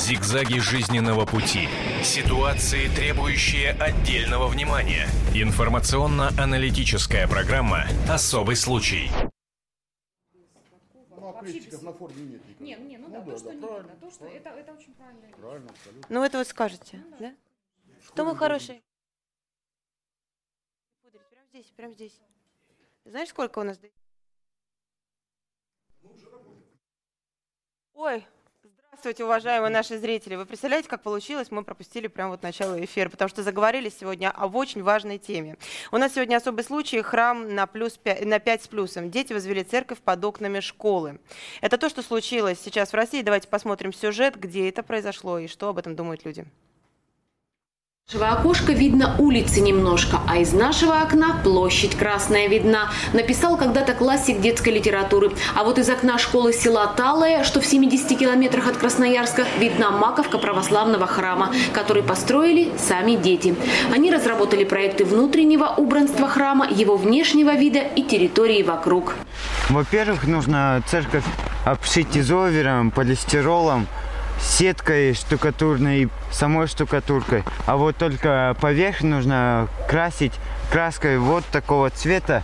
Зигзаги жизненного пути. Ситуации, требующие отдельного внимания. Информационно-аналитическая программа «Особый случай». Ну, а крестиков на форме нет никаких. Не, не, ну, да, то, что нет, а то, что это, это очень правильно. Правильно, абсолютно. Ну, это вот скажете, да? Кто мы хороший? Пудрить, Прямо здесь, прямо здесь. Знаешь, сколько у нас? до- Ой, здравствуйте, уважаемые наши зрители. Вы представляете, как получилось? Мы пропустили прямо вот начало эфира, потому что заговорили сегодня об очень важной теме. У нас сегодня особый случай – храм на, плюс пя- на 5 с плюсом. Дети возвели церковь под окнами школы. Это то, что случилось сейчас в России. Давайте посмотрим сюжет, где это произошло и что об этом думают люди. Нашего окошка видно улицы немножко, а из нашего окна площадь красная видна. Написал когда-то классик детской литературы. А вот из окна школы села Талая, что в 70 километрах от Красноярска, видна маковка православного храма, который построили сами дети. Они разработали проекты внутреннего убранства храма, его внешнего вида и территории вокруг. Во-первых, нужно церковь обшить изовером, полистиролом, сеткой штукатурной и самой штукатуркой. А вот только поверх нужно красить краской вот такого цвета.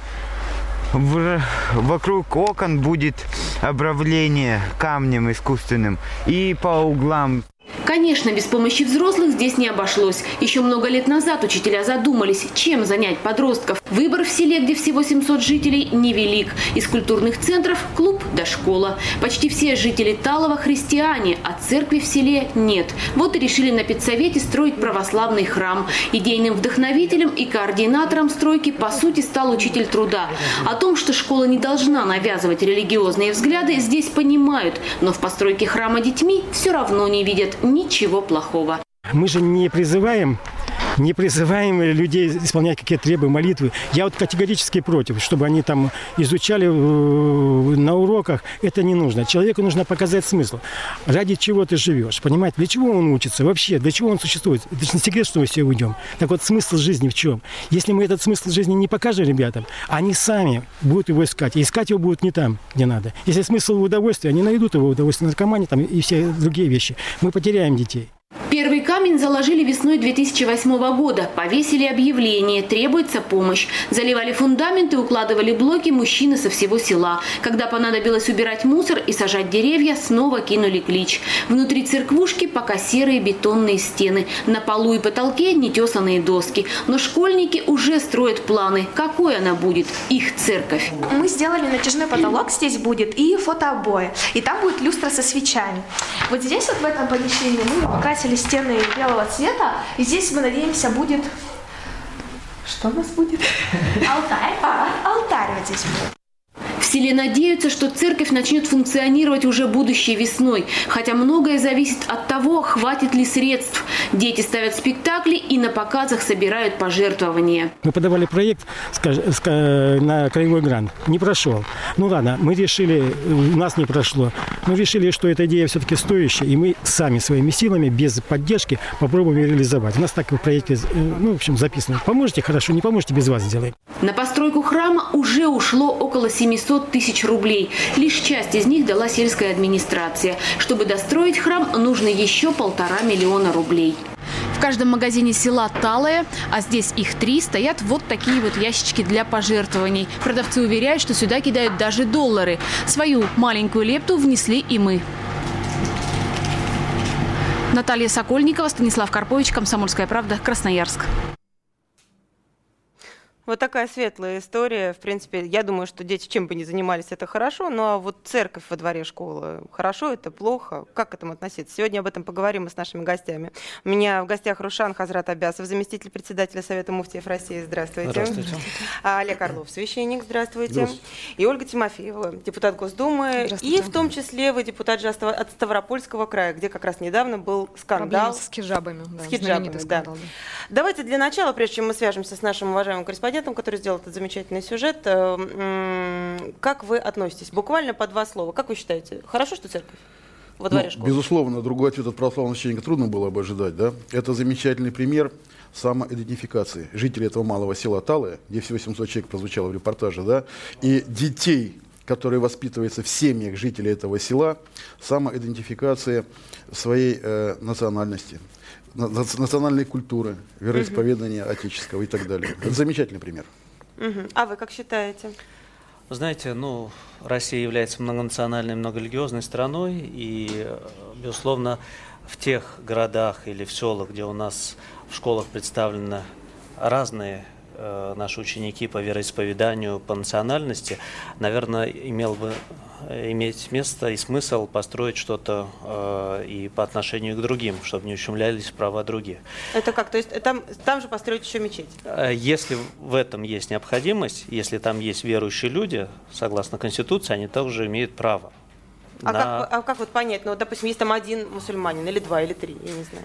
В- Вокруг окон будет обравление камнем искусственным и по углам Конечно, без помощи взрослых здесь не обошлось. Еще много лет назад учителя задумались, чем занять подростков. Выбор в селе, где всего 700 жителей, невелик. Из культурных центров – клуб до школа. Почти все жители Талова – христиане, а церкви в селе нет. Вот и решили на педсовете строить православный храм. Идейным вдохновителем и координатором стройки, по сути, стал учитель труда. О том, что школа не должна навязывать религиозные взгляды, здесь понимают. Но в постройке храма детьми все равно не видят ничего плохого. Мы же не призываем не призываем людей исполнять какие-то требы, молитвы. Я вот категорически против, чтобы они там изучали э, на уроках. Это не нужно. Человеку нужно показать смысл. Ради чего ты живешь, понимаете? Для чего он учится вообще? Для чего он существует? Это же не секрет, что мы все уйдем. Так вот, смысл жизни в чем? Если мы этот смысл жизни не покажем ребятам, они сами будут его искать. И искать его будут не там, где надо. Если смысл в удовольствии, они найдут его в удовольствии на наркомане там, и все другие вещи. Мы потеряем детей. Первый камень заложили весной 2008 года. Повесили объявление «Требуется помощь». Заливали фундамент и укладывали блоки мужчины со всего села. Когда понадобилось убирать мусор и сажать деревья, снова кинули клич. Внутри церквушки пока серые бетонные стены. На полу и потолке нетесанные доски. Но школьники уже строят планы. Какой она будет, их церковь. Мы сделали натяжной потолок, здесь будет и фотообои, и там будет люстра со свечами. Вот здесь вот в этом помещении мы покрасили стены белого цвета, и здесь мы надеемся будет... Что у нас будет? Алтарь. А, алтарь вот здесь будет. Селе надеются, что церковь начнет функционировать уже будущей весной, хотя многое зависит от того, хватит ли средств. Дети ставят спектакли и на показах собирают пожертвования. Мы подавали проект на краевой грант. Не прошел. Ну ладно, мы решили, у нас не прошло. Мы решили, что эта идея все-таки стоящая, и мы сами своими силами, без поддержки, попробуем ее реализовать. У нас так в проекте, э, ну, в общем, записано. Поможете, хорошо, не поможете, без вас сделаем. На постройку храма уже ушло около 700 тысяч рублей. Лишь часть из них дала сельская администрация. Чтобы достроить храм, нужно еще полтора миллиона рублей. В каждом магазине села Талая, а здесь их три, стоят вот такие вот ящички для пожертвований. Продавцы уверяют, что сюда кидают даже доллары. Свою маленькую лепту внесли и мы. Наталья Сокольникова, Станислав Карпович, Комсомольская правда, Красноярск. Вот такая светлая история. В принципе, я думаю, что дети чем бы ни занимались, это хорошо. Ну а вот церковь во дворе школы, хорошо это, плохо? Как к этому относиться? Сегодня об этом поговорим мы с нашими гостями. У меня в гостях Рушан Хазрат Абясов, заместитель председателя Совета муфтиев России. Здравствуйте. Здравствуйте. А, Олег Орлов, священник. Здравствуйте. Здравствуйте. И Ольга Тимофеева, депутат Госдумы. И в том числе вы депутат же от Ставро- от Ставропольского края, где как раз недавно был скандал. Проблема с хиджабами. Да, С хиджабами, да. скандал, да. Давайте для начала, прежде чем мы свяжемся с нашим уважаемым корреспондентом, который сделал этот замечательный сюжет, э, как вы относитесь? Буквально по два слова. Как вы считаете, хорошо, что церковь во дворе Ну, школы? безусловно, другой ответ от православного священника трудно было бы ожидать. Да? Это замечательный пример самоидентификации жителей этого малого села Талая, где всего 700 человек прозвучало в репортаже, да, и детей который воспитывается в семьях жителей этого села, самоидентификация своей э, национальности, на- нац- национальной культуры, вероисповедания отеческого и так далее. Это замечательный пример. Мгм. А вы как считаете? Знаете, ну, Россия является многонациональной, многорелигиозной страной, и, безусловно, в тех городах или в селах, где у нас в школах представлены разные э, наши ученики по вероисповеданию, по национальности, наверное, имел бы иметь место и смысл построить что-то э, и по отношению к другим, чтобы не ущемлялись права других. Это как? То есть там, там же построить еще мечеть? Э, Если в этом есть необходимость, если там есть верующие люди, согласно Конституции, они также имеют право. А, на- как, а как вот понять? Ну, допустим, есть там один мусульманин, или два, или три, я не знаю.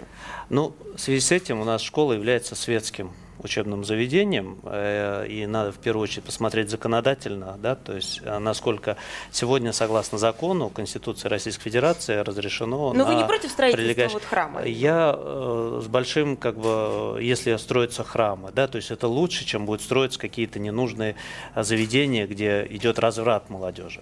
Ну, в связи с этим у нас школа является светским учебным заведением, э, и надо в первую очередь посмотреть законодательно, да, то есть э, насколько сегодня, согласно закону, Конституции Российской Федерации, разрешено Но вы не против строительства прилегающих- вот храма? Я э, с большим, как бы, если строятся храмы, да, то есть это лучше, чем будет строиться какие-то ненужные заведения, где идет разврат молодежи.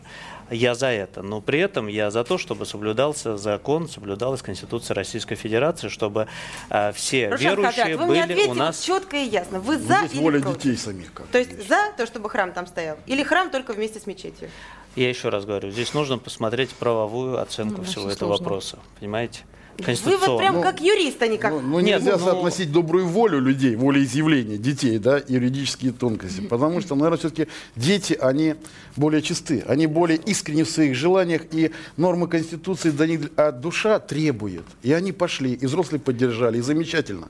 Я за это, но при этом я за то, чтобы соблюдался закон, соблюдалась Конституция Российской Федерации, чтобы э, все Рушан верующие Хаджат, вы мне были ответьте у нас. четко и ясно. Вы Ну, за Здесь или воля против? детей самих. Как То есть за то, чтобы храм там стоял? Или храм только вместе с мечетью? Я еще раз говорю, здесь нужно посмотреть правовую оценку Ну, всего этого сложно. вопроса, понимаете? Вы вот прям Ну, как юрист, а не как... Ну, ну, Нет, нельзя ну, соотносить добрую волю людей, волеизъявления детей, да, юридические тонкости. Потому что, наверное, все-таки дети, они более чисты, они более искренни в своих желаниях, и нормы Конституции до них а душа требует. И они пошли, и взрослые поддержали, и замечательно.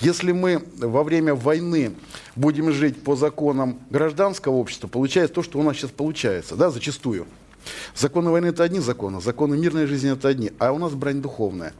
Если мы во время войны будем жить по законам гражданского общества, получается то, что у нас сейчас получается, да, зачастую. Законы войны это одни законы, законы мирной жизни это одни, а у нас брань духовная.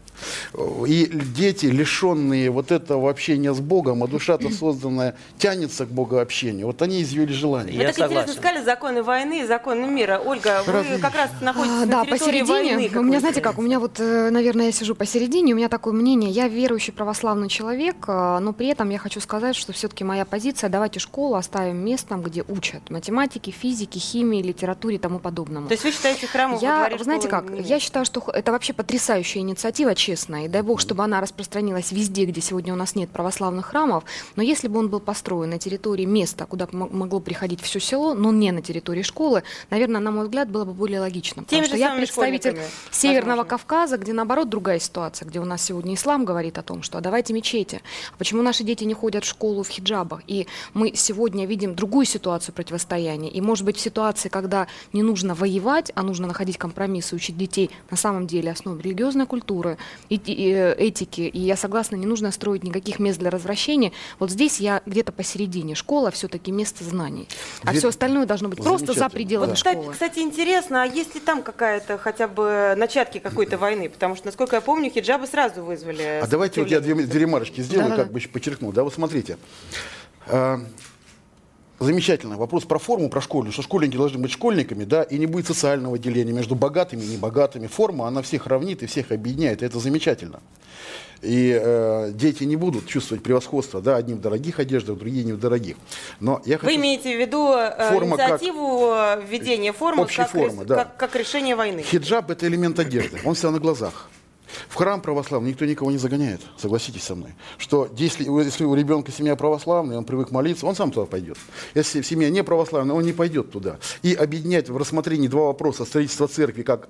И дети, лишенные вот этого общения с Богом, а душа-то созданная тянется к Богообщению, вот они изъявили желание. Вы Я так интересно согласен. сказали законы войны и законы мира. Ольга, вы как раз находитесь А, на да, территории посередине. войны. у меня, знаете как, у меня вот, э, наверное, я сижу посередине, у меня такое мнение, я верующий православный человек, э, но при этом я хочу сказать, что все-таки моя позиция, давайте школу оставим местом, где учат математике, физике, химии, литературе и тому подобному. То есть вы считаете храму во Я, дворе вы знаете как, не я считаю, что это вообще потрясающая инициатива, честно, и дай бог, чтобы она распространилась везде, где сегодня у нас нет православных храмов, но если бы он был построен на территории места, куда могло приходить все село, но не на территории школы, наверное, на мой взгляд, было бы более логично. Теми Потому же что я представитель Северного возможно. Кавказа, где наоборот другая ситуация, где у нас сегодня ислам говорит о том, что а давайте мечети. А Почему наши дети не ходят в школу в хиджабах? И мы сегодня видим другую ситуацию противостояния. И может быть в ситуации, когда не нужно воевать, а нужно находить компромиссы, учить детей на самом деле основе религиозной культуры, этики. И я согласна, не нужно строить никаких мест для развращения. Вот здесь я где-то посередине. Школа все-таки место знаний. А Дверь- все остальное должно быть просто за пределами Вот, кстати, школы. кстати, интересно, а есть ли там какая-то хотя бы начатки какой-то войны? Потому что, насколько я помню, хиджабы сразу вызвали. А давайте вот я две, две ремарочки сделаю, Да-да-да. как бы еще подчеркну. Да, вот смотрите. Замечательно. Вопрос про форму, про школу, что школьники должны быть школьниками, да, и не будет социального деления между богатыми и небогатыми. Форма, она всех равнит и всех объединяет, и это замечательно. И э, дети не будут чувствовать превосходство, да, одни в дорогих одеждах, другие не в дорогих. Но я Вы хочу... имеете в виду э, Форма как- инициативу э, введения формы Общей как, формы, рес- да. как, как решение войны? Хиджаб – это элемент одежды, он всегда на глазах. В храм православный никто никого не загоняет, согласитесь со мной. Что если, если у ребенка семья православная, он привык молиться, он сам туда пойдет. Если семья не православная, он не пойдет туда. И объединять в рассмотрении два вопроса строительства церкви как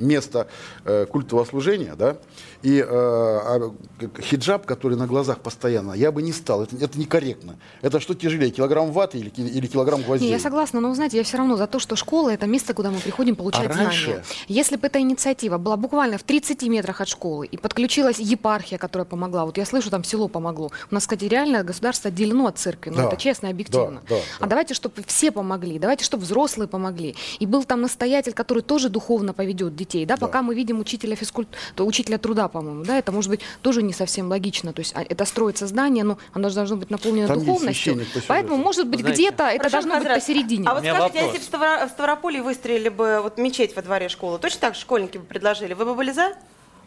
место э, культового служения, да, и э, а, хиджаб, который на глазах постоянно, я бы не стал. Это, это некорректно. Это что тяжелее, килограмм ваты или, или килограмм гвоздей? Не, я согласна, но знаете, я все равно за то, что школа это место, куда мы приходим получать А раньше? знания. Если бы эта инициатива была буквально в 30 метрах от школы и подключилась епархия, которая помогла, вот я слышу, там село помогло. У нас, кстати, реально государство отделено от церкви, ну Да, это честно и объективно. да, да, А да. давайте, чтобы все помогли, давайте, чтобы взрослые помогли. И был там настоятель, который тоже духовно поведет детей, да, пока мы видим учителя физкульт, учителя труда, по-моему, да, это может быть тоже не совсем логично. То есть а, это строится здание, но оно же должно быть наполнено Там духовностью. Поэтому, может быть, Знаете, где-то это Хорошо, должно быть посередине. А вот скажите, а если в, Ставро- в Ставрополе выстроили бы вот мечеть во дворе школы, точно так же школьники бы предложили? Вы бы были за?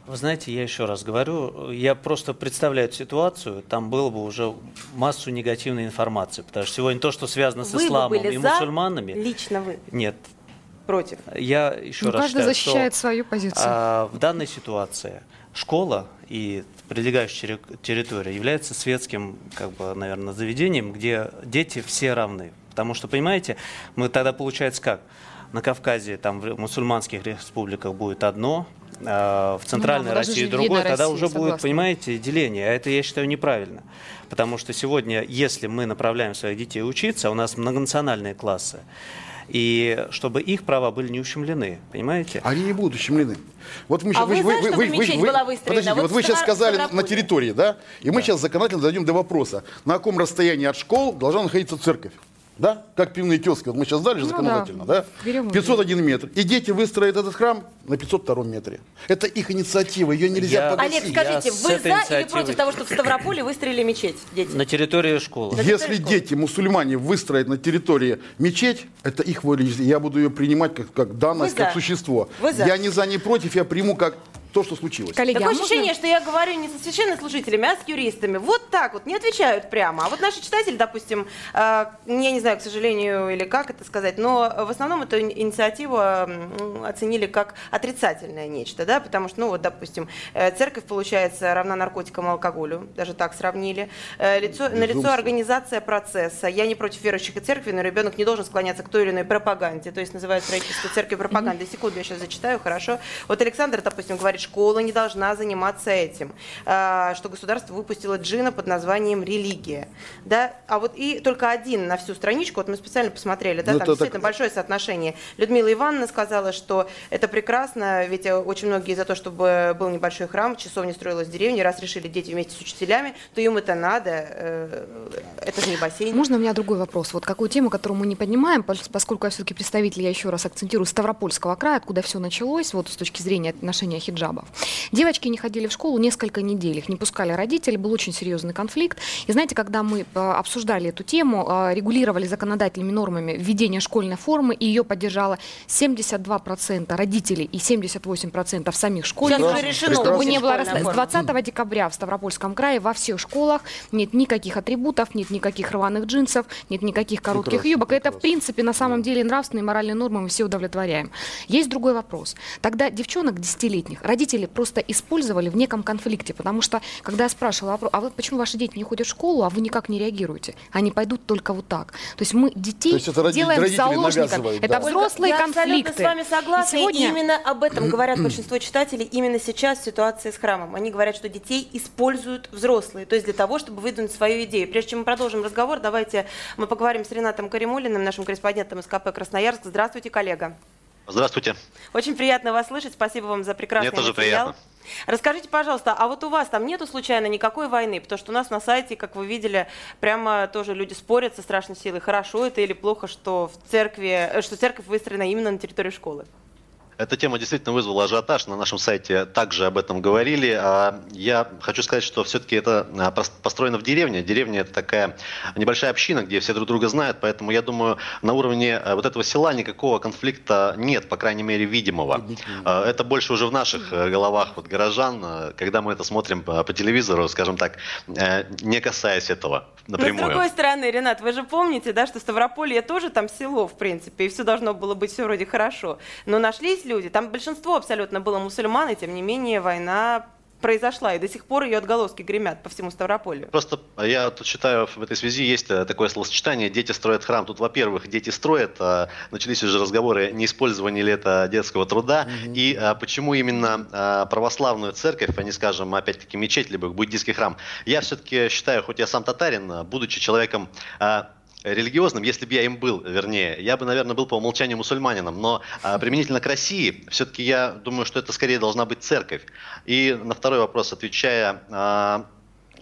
Вы знаете, я еще раз говорю, я просто представляю эту ситуацию, там было бы уже массу негативной информации, потому что сегодня то, что связано с Вы бы исламом были и за? мусульманами, Лично вы. нет, против? Я еще Ну, раз каждый считаю, защищает что, свою позицию. а, в данной ситуации школа и прилегающая терри- территория является светским, как бы, наверное, заведением, где дети все равны. Потому что, понимаете, мы тогда получается как? На Кавказе, там в мусульманских республиках будет одно, а в центральной Ну даже России Единая тогда Россия, уже будет, согласна. понимаете, деление. А это, я считаю, неправильно. Потому что сегодня, если мы направляем своих детей учиться, у нас многонациональные классы, и чтобы их права были не ущемлены, понимаете? Они не будут ущемлены. Вот мы А щас- вы за, чтобы мечеть была выстроена? Подождите, Вот вот вы сейчас сказали на территории, да? И мы сейчас законодательно дойдем до вопроса, на каком расстоянии от школ должна находиться церковь. Да? Как пивные киоски. Вот мы сейчас дали же Ну законодательно, да. да? Берем и 501 метр. И дети выстроят этот храм на 502 метре. Это их инициатива, ее нельзя Я- погасить. Олег, скажите, с вы за или против того, чтобы в Ставрополе выстроили мечеть, дети? На территории школы. Если дети, мусульмане, выстроят на территории мечеть, это их воля. Я буду ее принимать как, как данность, Вы за. как существо. Вы за. Я не за, не против, я приму как то, что случилось. Коллеги, Такое а можно- ощущение, что я говорю не со священнослужителями, а с юристами. Вот так вот, не отвечают прямо. А вот наши читатели, допустим, э, я не знаю, к сожалению, или как это сказать, но в основном эту ини- инициативу оценили как отрицательное нечто, да, потому что, ну вот, допустим, э, церковь, получается, равна наркотикам и алкоголю, даже так сравнили. Э, Лицо, на лицо организация процесса. Я не против верующих и церкви, но ребенок не должен склоняться к той или иной пропаганде, то есть называют строительство церкви пропагандой. Секунду, я сейчас зачитаю, хорошо. Вот Александр, допустим, говорит, школа не должна заниматься этим, а, что государство выпустило джина под названием религия. Да? А вот и только один на всю страничку, вот мы специально посмотрели, да, Ну, там действительно так- большое соотношение. Людмила Ивановна сказала, что это прекрасно, ведь очень многие за то, чтобы был небольшой храм, часовня строилась в деревне, раз решили дети вместе с учителями, то им это надо, э, это же не бассейн. Можно у меня другой вопрос? Вот какую тему, которую мы не поднимаем, пос- поскольку я все-таки представитель, я еще раз акцентирую, Ставропольского края, откуда все началось, вот с точки зрения ношения хиджабов. Девочки не ходили в школу несколько недель, их не пускали родители, был очень серьезный конфликт. И знаете, когда мы э, обсуждали эту тему, э, регулировали законодательными нормами введение школьной формы, и ее поддержало 72% родителей и 78% самих школьников. решено, чтобы не было. С 20 декабря в Ставропольском крае во всех школах нет никаких атрибутов, нет никаких рваных джинсов, нет никаких коротких Прекрасно, юбок. Это, в принципе, на самом деле нравственные и моральные нормы мы все удовлетворяем. Есть другой вопрос. Тогда девчонок десятилетних родители просто использовали в неком конфликте, потому что, когда я спрашивала, а вы почему ваши дети не ходят в школу, а вы никак не реагируете? Они пойдут только вот так. То есть мы детей есть это роди- делаем родители заложниками. Это да. взрослые я конфликты. абсолютно с вами согласна. И сегодня... И именно об этом говорят большинство читателей именно сейчас в ситуации с храмом. Они говорят, что детей используют взрослые, то есть для того, чтобы выдвинуть свою идею. Прежде чем мы продолжим разговор, давайте мы поговорим с Ренатом Каримулиным, нашим корреспондентом из КП «Красноярск». Здравствуйте, коллега. Здравствуйте. Очень приятно вас слышать. Спасибо вам за прекрасный Мне тоже материал. приятно. Расскажите, пожалуйста, а вот у вас там нету случайно никакой войны? Потому что у нас на сайте, как вы видели, прямо тоже люди спорят со страшной силой, хорошо это или плохо, что в церкви, э, что церковь выстроена именно на территории школы. Эта тема действительно вызвала ажиотаж. На нашем сайте также об этом говорили. А Я хочу сказать, что все-таки это а, пос- построено в деревне. Деревня это такая небольшая община, где все друг друга знают. Поэтому я думаю, на уровне а, вот этого села никакого конфликта нет, по крайней мере, видимого. А, Это больше уже в наших э, головах вот горожан, а, когда мы это смотрим по телевизору, скажем так, э, не касаясь этого Но с напрямую. другой стороны, Ренат, вы же помните, да, что Ставрополье тоже там село, в принципе, и все должно было быть все вроде хорошо. Но нашлись люди, там большинство абсолютно было мусульман, и тем не менее война произошла, и до сих пор ее отголоски гремят по всему Ставрополью. Просто я тут считаю, в этой связи есть э, такое словосочетание «дети строят храм». Тут, во-первых, дети строят, а начались уже разговоры, не использование ли это детского труда, и а, почему именно а, православную церковь, а не, скажем, опять-таки мечеть, либо буддийский храм. Я все-таки считаю, хоть я сам татарин, будучи человеком а, религиозным, если бы я им был, вернее, я бы, наверное, был по умолчанию мусульманином, но а, применительно к России, все-таки я думаю, что это скорее должна быть церковь. И на второй вопрос, отвечая, а,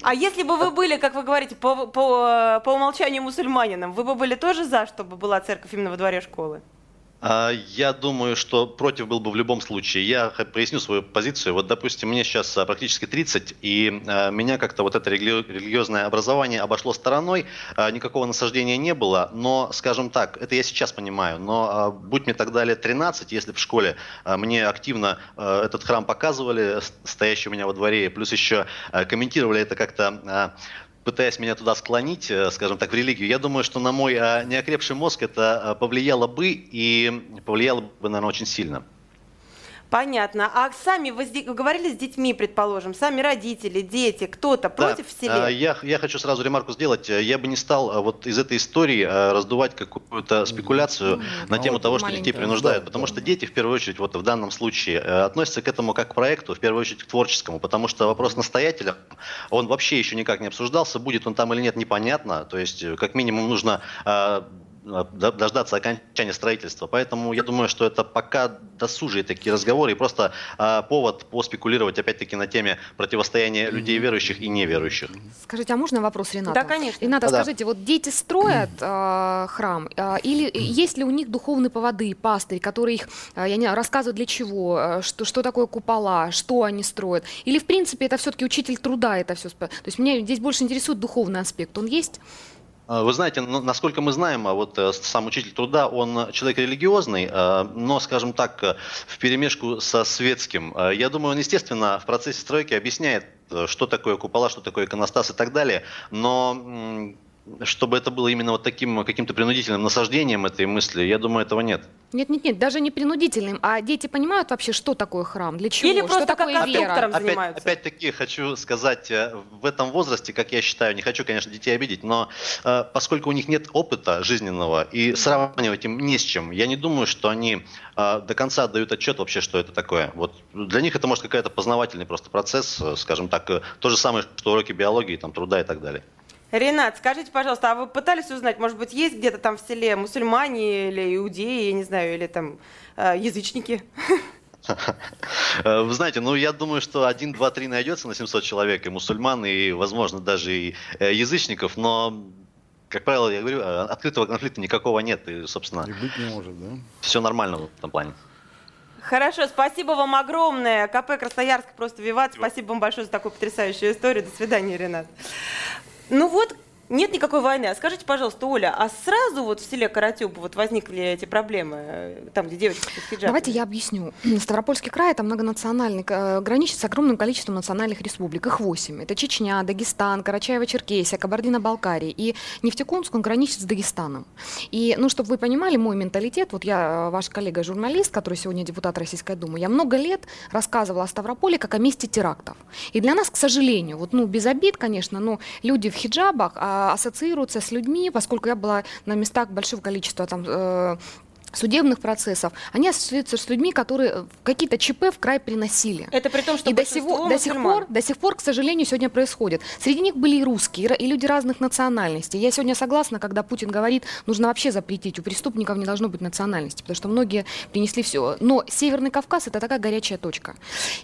А если бы вы были, как вы говорите, по, по, по умолчанию мусульманином, вы бы были тоже за, чтобы была церковь именно во дворе школы? А, Я думаю, что против был бы в любом случае. Я поясню свою позицию. Вот, допустим, мне сейчас а, практически 30, и а, меня как-то вот это религи- религиозное образование обошло стороной, никакого насаждения не было, но, скажем так, это я сейчас понимаю, но будь мне тогда лет 13, если в школе мне активно этот храм показывали, стоящий у меня во дворе, плюс еще комментировали это как-то пытаясь меня туда склонить, э, скажем так, в религию, я думаю, что на мой э, неокрепший мозг это повлияло бы и повлияло бы, наверное, очень сильно. Понятно. А сами вы говорили с детьми, предположим, сами родители, дети, кто-то против да. селе? А, я, я хочу сразу ремарку сделать. Я бы не стал а, вот из этой истории а, раздувать какую-то спекуляцию mm-hmm. на тему того, что детей принуждают. Да, потому да. что дети, в первую очередь, вот в данном случае, э, относятся к этому как к проекту, в первую очередь к творческому. Потому что вопрос настоятеля, он вообще еще никак не обсуждался, будет он там или нет, непонятно. То есть, э, как минимум, нужно дождаться окончания строительства. Поэтому я думаю, что это пока досужие такие разговоры и просто а, повод поспекулировать опять-таки на теме противостояния людей верующих и неверующих. Скажите, а можно вопрос Рената? Да, конечно. Рената, а, скажите, вот дети строят э, храм, э, или есть ли у них духовные поводы, пастырь, которые их, э, я не знаю, рассказывают для чего, э, что, что такое купола, что они строят? Или, в принципе, это все-таки учитель труда это все? То есть меня здесь больше интересует духовный аспект. Он есть? А, вы знаете, насколько мы знаем, а вот э, сам учитель труда, он человек религиозный, но, скажем так, э, в перемешку со светским. Я думаю, он, естественно, в процессе стройки объясняет, э, что такое купола, что такое иконостас и так далее, но чтобы это было именно вот таким каким-то принудительным насаждением этой мысли, я думаю, этого нет. Нет, нет, нет, даже не принудительным. А дети понимают вообще, что такое храм, для чего, Или что просто такое как вера? Опять, занимаются. опять-таки хочу сказать, э, в этом возрасте, как я считаю, не хочу, конечно, детей обидеть, но э, поскольку у них нет опыта жизненного и сравнивать им не с чем, я не думаю, что они э, до конца отдают отчет вообще, что это такое. Вот для них это может какой-то познавательный просто процесс, скажем так, то же самое, что уроки биологии, там, труда и так далее. Ренат, скажите, пожалуйста, а вы пытались узнать, может быть, есть где-то там в селе мусульмане или иудеи, я не знаю, или там э, язычники? Вы знаете, ну я думаю, что один, два, три найдется на 700 человек, и мусульман, и, возможно, даже и э, язычников, но как правило, я говорю, э, открытого конфликта никакого нет, и, собственно, и быть не может, да? все нормально в этом плане. Хорошо, спасибо вам огромное. КП Красноярск просто виват. Спасибо вам большое за такую потрясающую историю. До свидания, Ренат. Ну вот, нет никакой войны. А скажите, пожалуйста, Оля, а сразу вот в селе Каратюб вот возникли эти проблемы, э, там, где девочки с хиджабами? Давайте я объясню. Ставропольский край – это многонациональный, э, граничит с огромным количеством национальных республик. Их восемь. Это Чечня, Дагестан, Карачаево-Черкесия, Кабардино-Балкария. И Нефтекумск, он граничит с Дагестаном. И, ну, чтобы вы понимали, мой менталитет, вот я, э, ваш коллега-журналист, который сегодня депутат Российской Думы, я много лет рассказывала о Ставрополе как о месте терактов. И для нас, к сожалению, вот, ну, без обид, конечно, но люди в хиджабах, а ассоциируются с людьми, поскольку я была на местах большого количества там э, судебных процессов, они ассоциируются с людьми, которые какие-то ЧП в край приносили. Это при том, что и до, сего, до сих пор, до сих пор, к сожалению, сегодня происходит. Среди них были и русские, и люди разных национальностей. Я сегодня согласна, когда Путин говорит, нужно вообще запретить, у преступников не должно быть национальности, потому что многие принесли все. Но Северный Кавказ это такая горячая точка.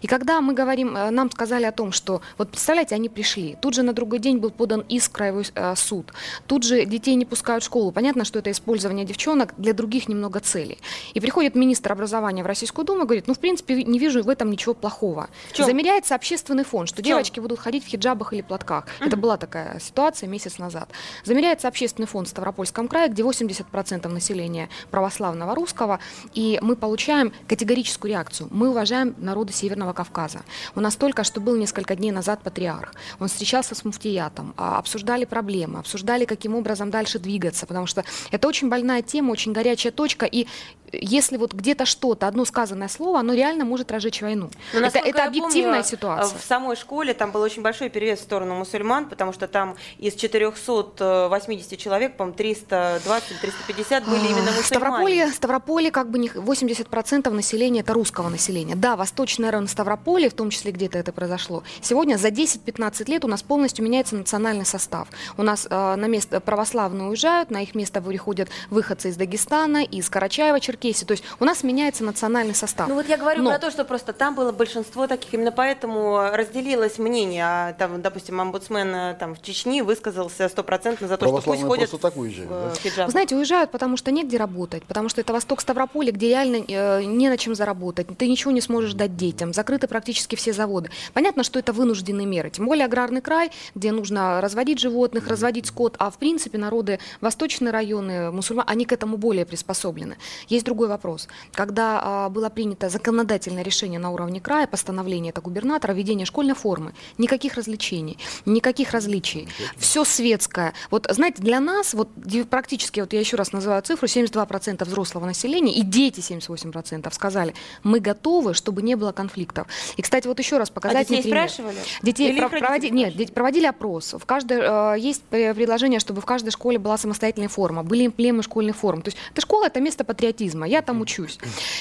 И когда мы говорим, э, нам сказали о том, что, вот представляете, они пришли, тут же на другой день был подан иск в краевой э, суд, тут же детей не пускают в школу. Понятно, что это использование девчонок для других немного много целей. И приходит министр образования в Российскую Думу и говорит, ну, в принципе, не вижу в этом ничего плохого. Замеряется общественный фон, что девочки будут ходить в хиджабах или платках. Это была такая ситуация месяц назад. Замеряется общественный фон в Ставропольском крае, где 80% населения православного русского, и мы получаем категорическую реакцию. Мы уважаем народы Северного Кавказа. У нас только что был несколько дней назад патриарх. Он встречался с муфтиятом, а, обсуждали проблемы, обсуждали, каким образом дальше двигаться, потому что это очень больная тема, очень горячая точка, и если вот где-то что-то, одно сказанное слово, оно реально может разжечь войну. Но, это это объективная помню, ситуация. В самой школе там был очень большой перевес в сторону мусульман, потому что там из 480 человек, по-моему, 320-350 были именно мусульмане. Ставрополье, Ставрополье как бы не 80% населения это русского населения. Да, восточный район Ставрополья, в том числе где-то это произошло. Сегодня за 10-15 лет у нас полностью меняется национальный состав. У нас э, на место православные уезжают, на их место выходят выходцы из Дагестана, из Карачаева, Черкесии. То есть у нас меняется национальный состав. Ну вот я говорю Но... про то, что просто там было большинство таких, именно поэтому разделилось мнение. А, там, допустим, омбудсмен э, там, в Чечне высказался стопроцентно за то, что пусть ходят так уезжают, в да? Вы знаете, уезжают, потому что негде работать, потому что это восток Ставрополя, где реально э, не на чем заработать, ты ничего не сможешь дать детям, закрыты практически все заводы. Понятно, что это вынужденные меры, тем более аграрный край, где нужно разводить животных, разводить скот, а в принципе народы, восточные районы, мусульмане, они к этому более приспособлены. Есть другой вопрос. Когда а, было принято законодательное решение на уровне края, постановление это губернатора, введение школьной формы, никаких развлечений, никаких различий, все светское. Вот знаете, для нас вот практически, вот я еще раз называю цифру, 72% взрослого населения и дети 78% сказали, мы готовы, чтобы не было конфликтов. И, кстати, вот еще раз показать а детей пример. спрашивали? Детей Или про- проводи... Нет, дети проводили опрос. В каждой э, есть предложение, чтобы в каждой школе была самостоятельная форма, были эмблемы школьных форм. То есть эта школа это место патриотизма, я там учусь.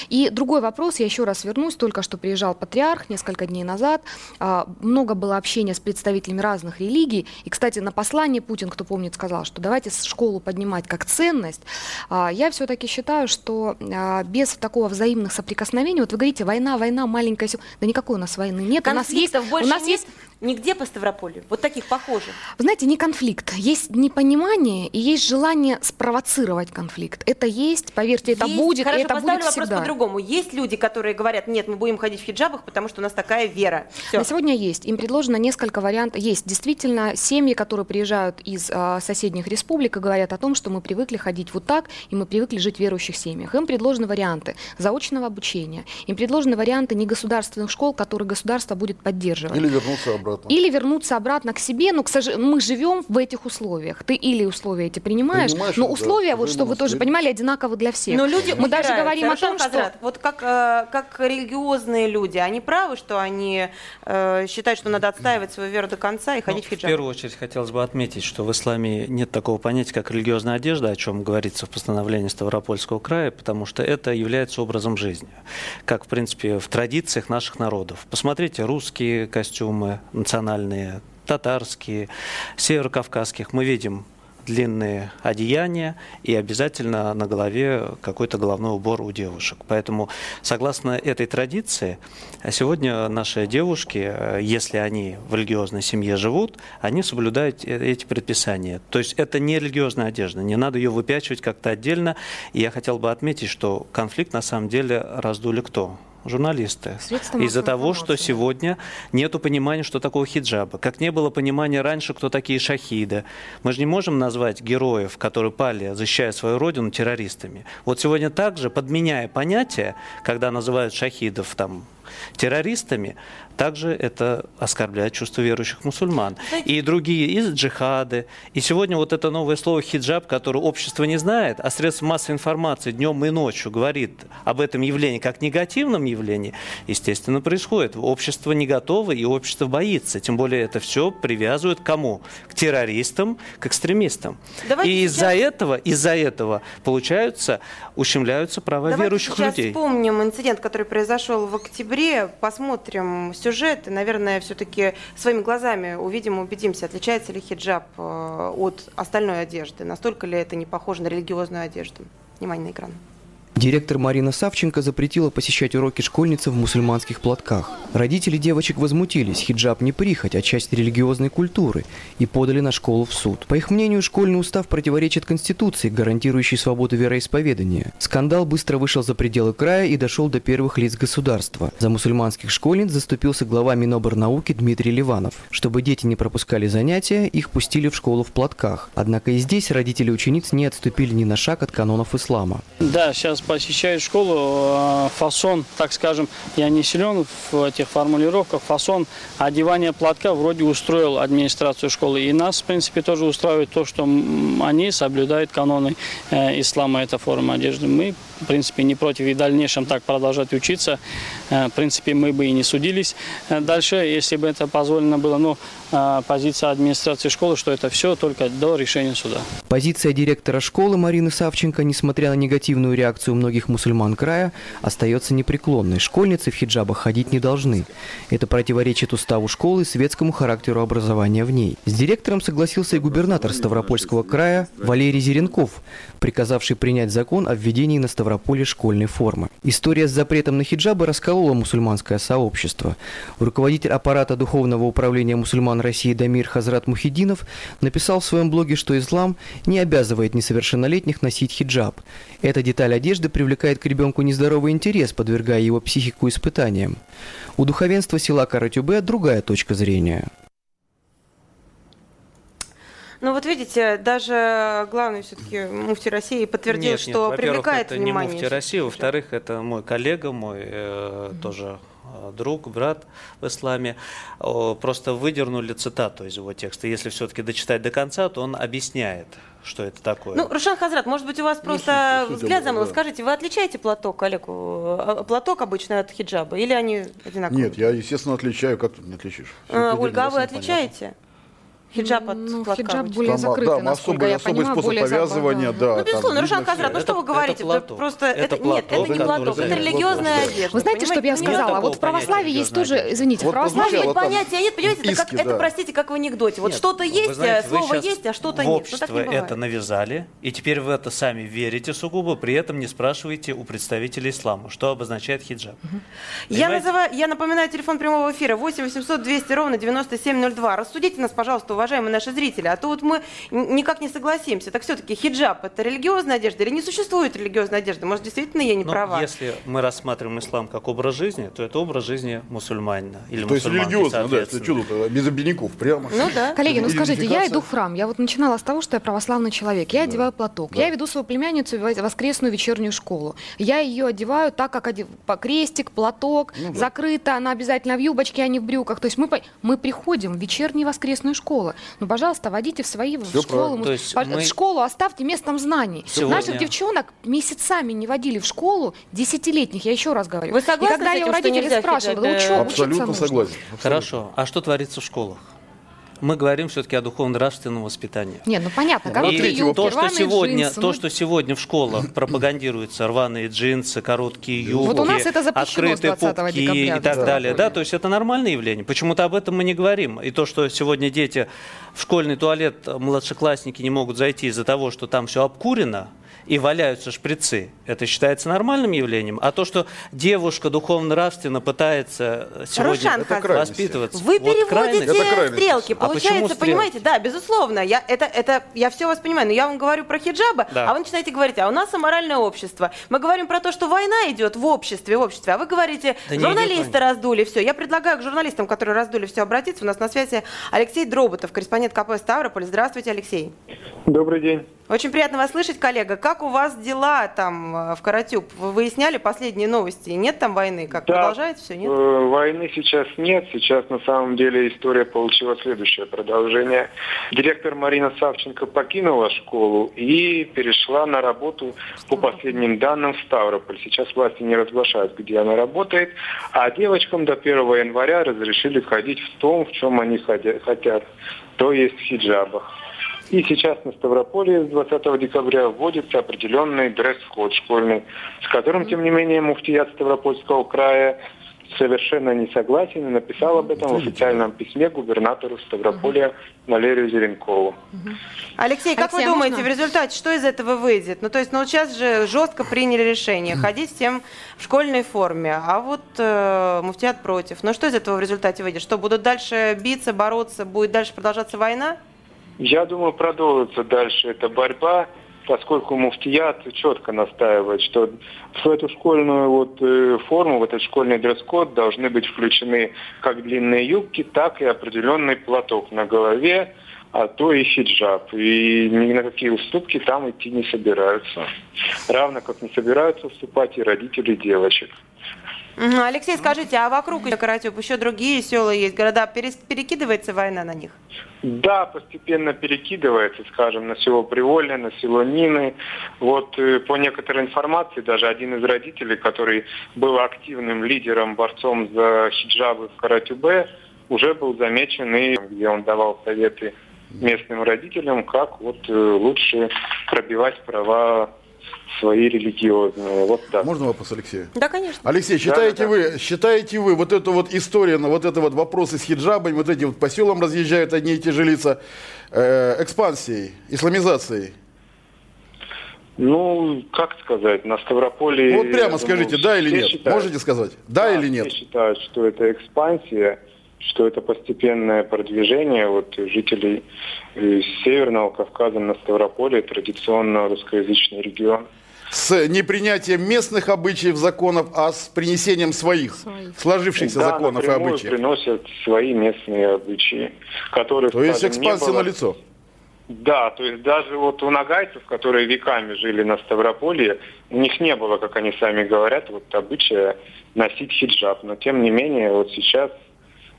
И другой вопрос, я еще раз вернусь, только что приезжал патриарх несколько дней назад, э, много было общения с представителями разных религий. И, кстати, на послании Путин, кто помнит, сказал, что давайте школу поднимать как ценность. Э, я все-таки считаю, что э, без такого взаимных соприкосновений, вот вы говорите, война, война, маленькая, да никакой у нас войны нет. У нас есть, больше у нас нет есть нигде по Ставрополю, вот таких похожих. Вы знаете, не конфликт, есть непонимание и есть желание спровоцировать конфликт. Это есть, поверьте, это есть, будет, хорошо, и это поставлю будет вопрос всегда. по-другому. Есть люди, которые говорят, нет, мы будем ходить в хиджабах, потому что у нас такая вера. Всё. На сегодня есть. Им предложено несколько вариантов. Есть действительно семьи, которые приезжают из э, соседних республик и говорят о том, что мы привыкли ходить вот так, и мы привыкли жить в верующих семьях. Им предложены варианты заочного обучения. Им предложены варианты негосударственных школ, которые государство будет поддерживать. Или вернуться обратно. Или вернуться обратно к себе, но к сож... мы живем в этих условиях. Ты или условия эти принимаешь, Принимаешь, но да. условия, вот чтобы вы тоже понимали, одинаковы для всех. Но люди мы даже говорим о Рушан том, что Хазрат, вот как, э, как религиозные люди, они правы, что они э, считают, что надо отстаивать свою веру до конца и Ну, ходить в в хиджаб? первую очередь хотелось бы отметить, что в исламе нет такого понятия, как религиозная одежда, о чем говорится в постановлении Ставропольского края, потому что это является образом жизни, как, в принципе, в традициях наших народов. Посмотрите, русские костюмы национальные, татарские, северокавказских, мы видим длинные одеяния и обязательно на голове какой-то головной убор у девушек. Поэтому, согласно этой традиции, сегодня наши девушки, если они в религиозной семье живут, они соблюдают э- эти предписания. То есть это не религиозная одежда, не надо ее выпячивать как-то отдельно. И я хотел бы отметить, что конфликт на самом деле раздули кто? Журналисты. Из-за того, что сегодня нет понимания, что такое хиджаба. Как не было понимания раньше, кто такие шахиды. Мы же не можем назвать героев, которые пали, защищая свою родину, террористами. Вот сегодня также, подменяя понятие, когда называют шахидов там террористами, также это оскорбляет чувство верующих мусульман. И другие, и джихады. И сегодня вот это новое слово хиджаб, которое общество не знает, а средства массовой информации днем и ночью говорит об этом явлении как негативном явлении, естественно, происходит. Общество не готово, и общество боится. Тем более это все привязывают к кому? К террористам, к экстремистам. Давайте и из-за сейчас- этого, из-за этого, получаются, ущемляются права Давайте верующих сейчас людей. вспомним инцидент, который произошел в октябре, посмотрим сюжет и, наверное, все-таки своими глазами увидим убедимся, отличается ли хиджаб э, от остальной одежды, настолько ли это не похоже на религиозную одежду. Внимание на экран. Директор Марина Савченко запретила посещать уроки школьницы в мусульманских платках. Родители девочек возмутились, хиджаб не прихоть, а часть религиозной культуры, и подали на школу в суд. По их мнению, школьный устав противоречит Конституции, гарантирующей свободу вероисповедания. Скандал быстро вышел за пределы края и дошел до первых лиц государства. За мусульманских школьниц заступился глава Миноборнауки Дмитрий Ливанов. Чтобы дети не пропускали занятия, их пустили в школу в платках. Однако и здесь родители учениц не отступили ни на шаг от канонов ислама. Да, сейчас посещаю школу, э, фасон, так скажем, я не силен в этих формулировках, фасон одевания платка вроде устроил администрацию школы. И нас, в принципе, тоже устраивает то, что они соблюдают каноны э, ислама, эта форма одежды. Мы, в принципе, не против и в дальнейшем так продолжать учиться. Э, В принципе, мы бы и не судились э, дальше, если бы это позволено было. Но э, позиция администрации школы, что это все только до решения суда. Позиция директора школы Марины Савченко, несмотря на негативную реакцию многих мусульман края, остается непреклонной. Школьницы в хиджабах ходить не должны. Это противоречит уставу школы и светскому характеру образования в ней. С директором согласился и губернатор Ставропольского края Валерий Зеренков, приказавший принять закон о введении на Ставрополе школьной формы. История с запретом на хиджабы расколола мусульманское сообщество. Руководитель аппарата Духовного управления мусульман России Дамир Хазрат Мухидинов написал в своем блоге, что ислам не обязывает несовершеннолетних носить хиджаб. Эта деталь одежды привлекает к ребенку нездоровый интерес, подвергая его психику испытаниям. У духовенства села Каратюбе другая точка зрения. Ну вот видите, даже главный все-таки муфти России подтвердил, нет, что нет, привлекает это внимание. не муфти России, во-вторых, это мой коллега, мой э, тоже э, друг, брат в исламе, просто выдернули цитату из его текста. Если все-таки дочитать до конца, то он объясняет, что это такое. Ну, Рушан Хазрат, может быть, у вас просто суть, суть взгляд замыл. да. Скажите, вы отличаете платок, коллегу, э, платок обычно от хиджаба, или они одинаковые? Нет, я, естественно, отличаю. Как тут не отличишь? Это Ольга, а вы ясно, понятно. Хиджаб от Ну, платка хиджаб обычно? более Там, закрытый, да, насколько особый, я особый понимаю, способ более повязывания, западный. да. Ну, там безусловно, Рушан всё. Хазрат, ну что вы говорите? это Это просто, Это это, нет, это не платок, это религиозная платок. одежда. Вы знаете, что бы я сказала? Вот в православии есть тоже, извините, в православии там понятия нет, понимаете, это, как, это, да. простите, как в анекдоте. Вот что-то есть, а слово есть, а что-то нет. Ну, общество так не бывает. это навязали, и теперь вы это сами верите сугубо, при этом не спрашиваете у представителей ислама, что обозначает хиджаб. Я, называю, я напоминаю телефон прямого эфира 8 800 200 ровно 9702. Рассудите нас, пожалуйста, уважаемые наши зрители, а то вот мы никак не согласимся. Так все-таки хиджаб – это религиозная одежда или не существует религиозной одежды? Может, действительно я не Но права? если мы рассматриваем ислам как образ жизни, то это образ жизни мусульманина или То есть религиозно, да, что тут, без обиняков, прямо. Ну да. Коллеги, ну скажите, я иду в храм, я вот начинала с того, что я православный человек, я одеваю платок, я веду свою племянницу в воскресную вечернюю школу, я ее одеваю так, как одев... по крестик, платок, закрыто, она обязательно в юбочке, а не в брюках, то есть мы, мы приходим в вечерние воскресную школу, ну, пожалуйста, водите в свои Всё школы. То есть мы- школу оставьте местом знаний. Сегодня- Наших девчонок месяцами не водили в школу, десятилетних, я еще раз говорю. Вы согласны И когда с я этим, у что родителей спрашивала, учиться Абсолютно нужно. согласен. Хорошо. А что творится в школах? Мы говорим все-таки о духовно-нравственном воспитании. Не, ну понятно, И короткие юбки, то, что сегодня, джинсы, то, ну, что сегодня в школах пропагандируется рваные джинсы, короткие юбки, Вот у нас это открытые 20 пупки декабря, и так да. далее, да, то есть это нормальное явление. Почему-то об этом мы не говорим. И то, что сегодня дети в школьный туалет младшеклассники не могут зайти из-за того, что там все обкурено и валяются шприцы, это считается нормальным явлением. А то, что девушка духовно-нравственно пытается сегодня Рушан воспитываться, Вы вот крайность. переводите стрелки. А Получается, стрелки? понимаете, да, безусловно, я, это, это, я все вас понимаю, но я вам говорю про хиджабы, Да. а вы начинаете говорить, а у нас аморальное общество. Мы говорим про то, что война идет в обществе, в обществе, а вы говорите, Да журналисты раздули все. Я предлагаю к журналистам, которые раздули все, обратиться. У нас на связи Алексей Дроботов, корреспондент КП Ставрополь. Здравствуйте, Алексей. Добрый день. Очень приятно вас слышать, коллега. Как у вас дела там э, в Каратюб? Вы выясняли последние новости? Нет там войны? Как Да. продолжается все? Нет? Э, Войны сейчас нет. Сейчас на самом деле история получила следующее продолжение. Директор Марина Савченко покинула школу и перешла на работу по последним данным в Ставрополь. Сейчас власти не разглашают, где она работает. А девочкам до 1 января разрешили ходить в том, в чем они хотят, то есть в хиджабах. И сейчас на Ставрополе с 20 декабря вводится определенный дресс-код школьный, с которым, тем не менее, муфтият Ставропольского края совершенно не согласен и написал об этом в официальном письме губернатору Ставрополя Валерию Зеленкову. Алексей, как Алексей, вы а думаете, можно? в результате что из этого выйдет? Ну, то есть, ну, сейчас же жестко приняли решение ходить всем в школьной форме, а вот э, муфтият против. Ну, что из этого в результате выйдет? Что, будут дальше биться, бороться, будет дальше продолжаться война? Я думаю, продолжится дальше эта борьба, поскольку муфтият четко настаивает, что в эту школьную вот э, форму, в этот школьный дресс-код должны быть включены как длинные юбки, так и определенный платок на голове, а то и хиджаб. И ни на какие уступки там идти не собираются. Равно как не собираются уступать и родители девочек. Алексей, скажите, а вокруг Каратюб еще другие села есть, города, перекидывается война на них? Да, постепенно перекидывается, скажем, на село Привольное, на село Нины. Вот э, по некоторой информации, даже один из родителей, который был активным лидером, борцом за хиджабы в Каратюбе, уже был замечен, и где он давал советы местным родителям, как вот э, лучше пробивать права свои религиозные. Вот так. Можно вопрос Алексею? Да, конечно. Алексей, считаете вы, считаете вы вот эту вот историю, вот это вот вопросы с хиджабами, вот эти вот по селам разъезжают одни и те же лица, э, экспансией, исламизацией? Ну, как сказать, на Ставрополе... Вот прямо я скажите, думаю, да или нет? считают. Можете сказать, да, или нет? Все считают, что это экспансия, что это постепенное продвижение вот, жителей э, Северного Кавказа на Ставрополе, традиционно русскоязычный регион. С непринятием местных обычаев, законов, а с принесением своих, сложившихся Да, законов и обычаев. приносят свои местные обычаи, которые, То есть экспансия было- на лицо. Да, то есть даже вот у нагайцев, которые веками жили на Ставрополье, у них не было, как они сами говорят, вот обычая носить хиджаб. Но тем не менее, вот сейчас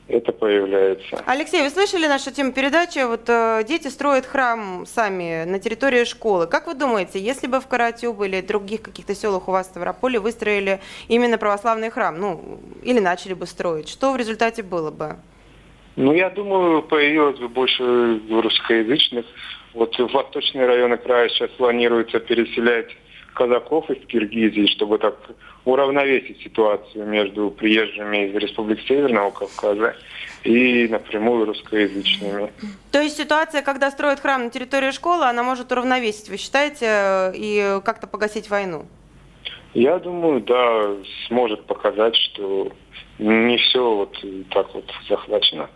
это появляется. Алексей, вы слышали нашу тему передачи? Вот э, дети строят храм сами на территории школы. Как вы думаете, если бы в Каратюбе или других каких-то селах у вас в Ставрополе выстроили именно православный храм, ну, или начали бы строить, что в результате было бы? Ну, я думаю, появилось бы больше русскоязычных. Вот в восточные районы края сейчас планируется переселять казаков из Киргизии, чтобы так уравновесить ситуацию между приезжими из республик Северного Кавказа и напрямую русскоязычными. То есть ситуация, когда строят храм на территории школы, она может уравновесить, вы считаете, и как-то погасить войну? Я думаю, да, сможет показать, что не все вот так вот захвачено.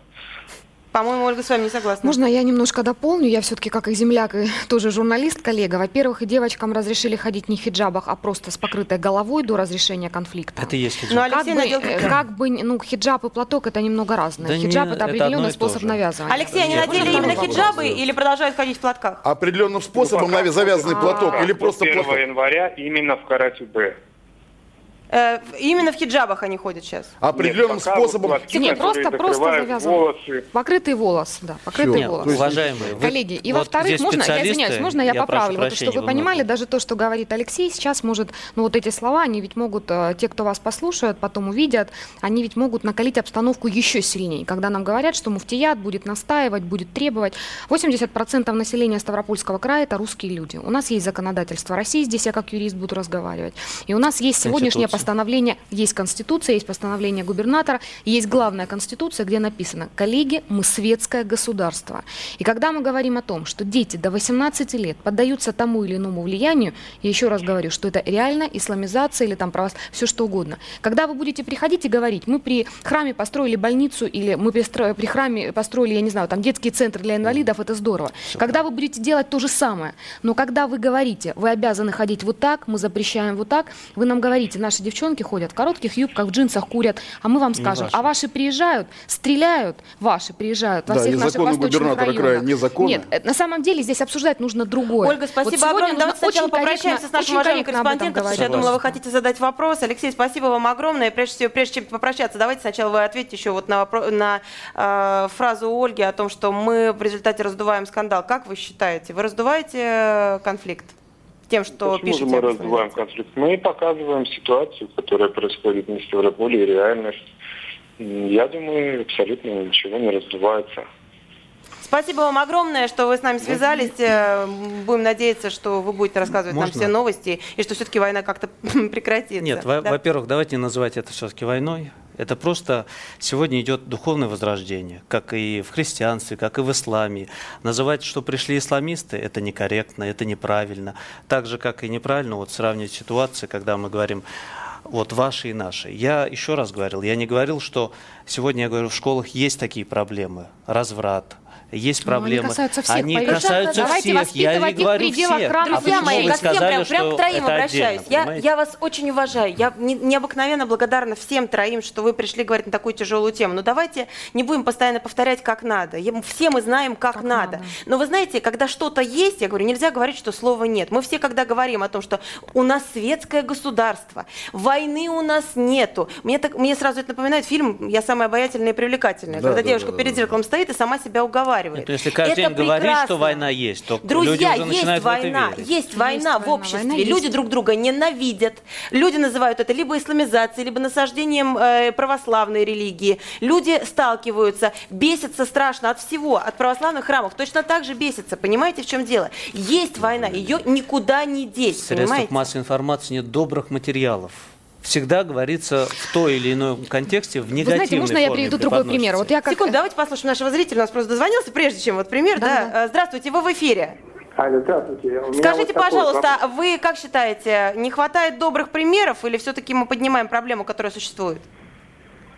По-моему, Ольга с вами не согласна. Можно я немножко дополню? Я все-таки как и земляк, и тоже журналист, коллега. Во-первых, и девочкам разрешили ходить не в хиджабах, а просто с покрытой головой до разрешения конфликта. Это и есть хиджаб. Но Алексей как, бы, э, как бы, ну, хиджаб и платок это немного разное. Да хиджаб не, это определенный это способ навязывания. Алексей, они надели именно хиджабы или продолжают ходить в платках? Определенным способом ну, завязанный платок или просто 1 января именно в Каратюбе. Э, именно в хиджабах они ходят сейчас. Определенным Нет, способом. Платки, Нет, просто, просто завязаны. Волосы. Покрытый волос, да, покрытый Нет, волос. Уважаемые, коллеги, и вот во-вторых, можно, я извиняюсь, можно я, я поправлю, вот, чтобы вы понимали, много. даже то, что говорит Алексей, сейчас может, ну вот эти слова, они ведь могут, э, те, кто вас послушают, потом увидят, они ведь могут накалить обстановку еще сильнее, когда нам говорят, что муфтият будет настаивать, будет требовать. 80% населения Ставропольского края это русские люди. У нас есть законодательство России, здесь я как юрист буду разговаривать. И у нас есть сегодняшняя постановление, есть конституция, есть постановление губернатора, есть главная конституция, где написано, коллеги, мы светское государство. И когда мы говорим о том, что дети до 18 лет поддаются тому или иному влиянию, я еще раз говорю, что это реально исламизация или там правос... все что угодно. Когда вы будете приходить и говорить, мы при храме построили больницу или мы при, при храме построили, я не знаю, там детский центр для инвалидов, это здорово. Когда вы будете делать то же самое, но когда вы говорите, вы обязаны ходить вот так, мы запрещаем вот так, вы нам говорите, наши девчонки девчонки ходят в коротких юбках, в джинсах курят, а мы вам скажем, а ваши приезжают, стреляют, ваши приезжают во да, всех наших восточных районах. Края незаконно. Нет, э, на самом деле здесь обсуждать нужно другое. Ольга, спасибо вот огромное. Давайте сначала попрощаемся с нашим уважаемым корреспондентом, я думала, вы хотите задать вопрос. Алексей, спасибо вам огромное. Прежде всего, прежде чем попрощаться, давайте сначала вы ответите еще вот на, на э, фразу Ольги о том, что мы в результате раздуваем скандал. Как вы считаете, вы раздуваете э, конфликт? Тем, что Почему пишете? же мы раздуваем конфликт? Мы показываем ситуацию, которая происходит в Ставрополе, и реальность. Я думаю, абсолютно ничего не раздувается. Спасибо вам огромное, что вы с нами связались. Э, будем надеяться, что вы будете рассказывать Можно? нам все новости, и что все-таки война как-то прекратится. Нет, да? во-первых, давайте не называть это все-таки войной. Это просто сегодня идет духовное возрождение, как и в христианстве, как и в исламе. Называть, что пришли исламисты, это некорректно, это неправильно. Так же, как и неправильно вот сравнивать ситуации, когда мы говорим вот ваши и наши. Я еще раз говорил, я не говорил, что сегодня я говорю, в школах есть такие проблемы, разврат, есть проблемы. они касаются всех. Они поверьте. касаются Давайте всех. Я не говорю всех. Друзья а мои, ко всем прям, прям к троим обращаюсь. Отдельно, я, я вас очень уважаю. Я не, необыкновенно благодарна всем троим, что вы пришли говорить на такую тяжелую тему. Но давайте не будем постоянно повторять, как надо. Все мы знаем, как, как надо. надо. Но вы знаете, когда что-то есть, я говорю, нельзя говорить, что слова нет. Мы все, когда говорим о том, что у нас светское государство, войны у нас нету. Мне, так, мне сразу это напоминает фильм «Я самая обаятельная и привлекательная», да, когда да, девушка да, перед зеркалом стоит и сама себя уговаривает. Нет, если каждый день говорить, что война есть, то Друзья, люди уже есть начинают война, в это верить. есть война есть в обществе. Война люди есть. друг друга ненавидят. Люди называют это либо исламизацией, либо насаждением э, православной религии. Люди сталкиваются, бесятся страшно от всего, от православных храмов. Точно так же бесятся. Понимаете, в чем дело? Есть война, ее никуда не деть. В средствах массовой информации нет добрых материалов всегда говорится в той или ином контексте в негативной Вы знаете, можно я приведу другой пример? Вот я как... Секунду, давайте послушаем нашего зрителя. У нас просто дозвонился, прежде чем вот пример. Да, да. да. Здравствуйте, вы в эфире. Алло, здравствуйте. У Скажите, вот пожалуйста, вопрос. вы как считаете, не хватает добрых примеров или все-таки мы поднимаем проблему, которая существует?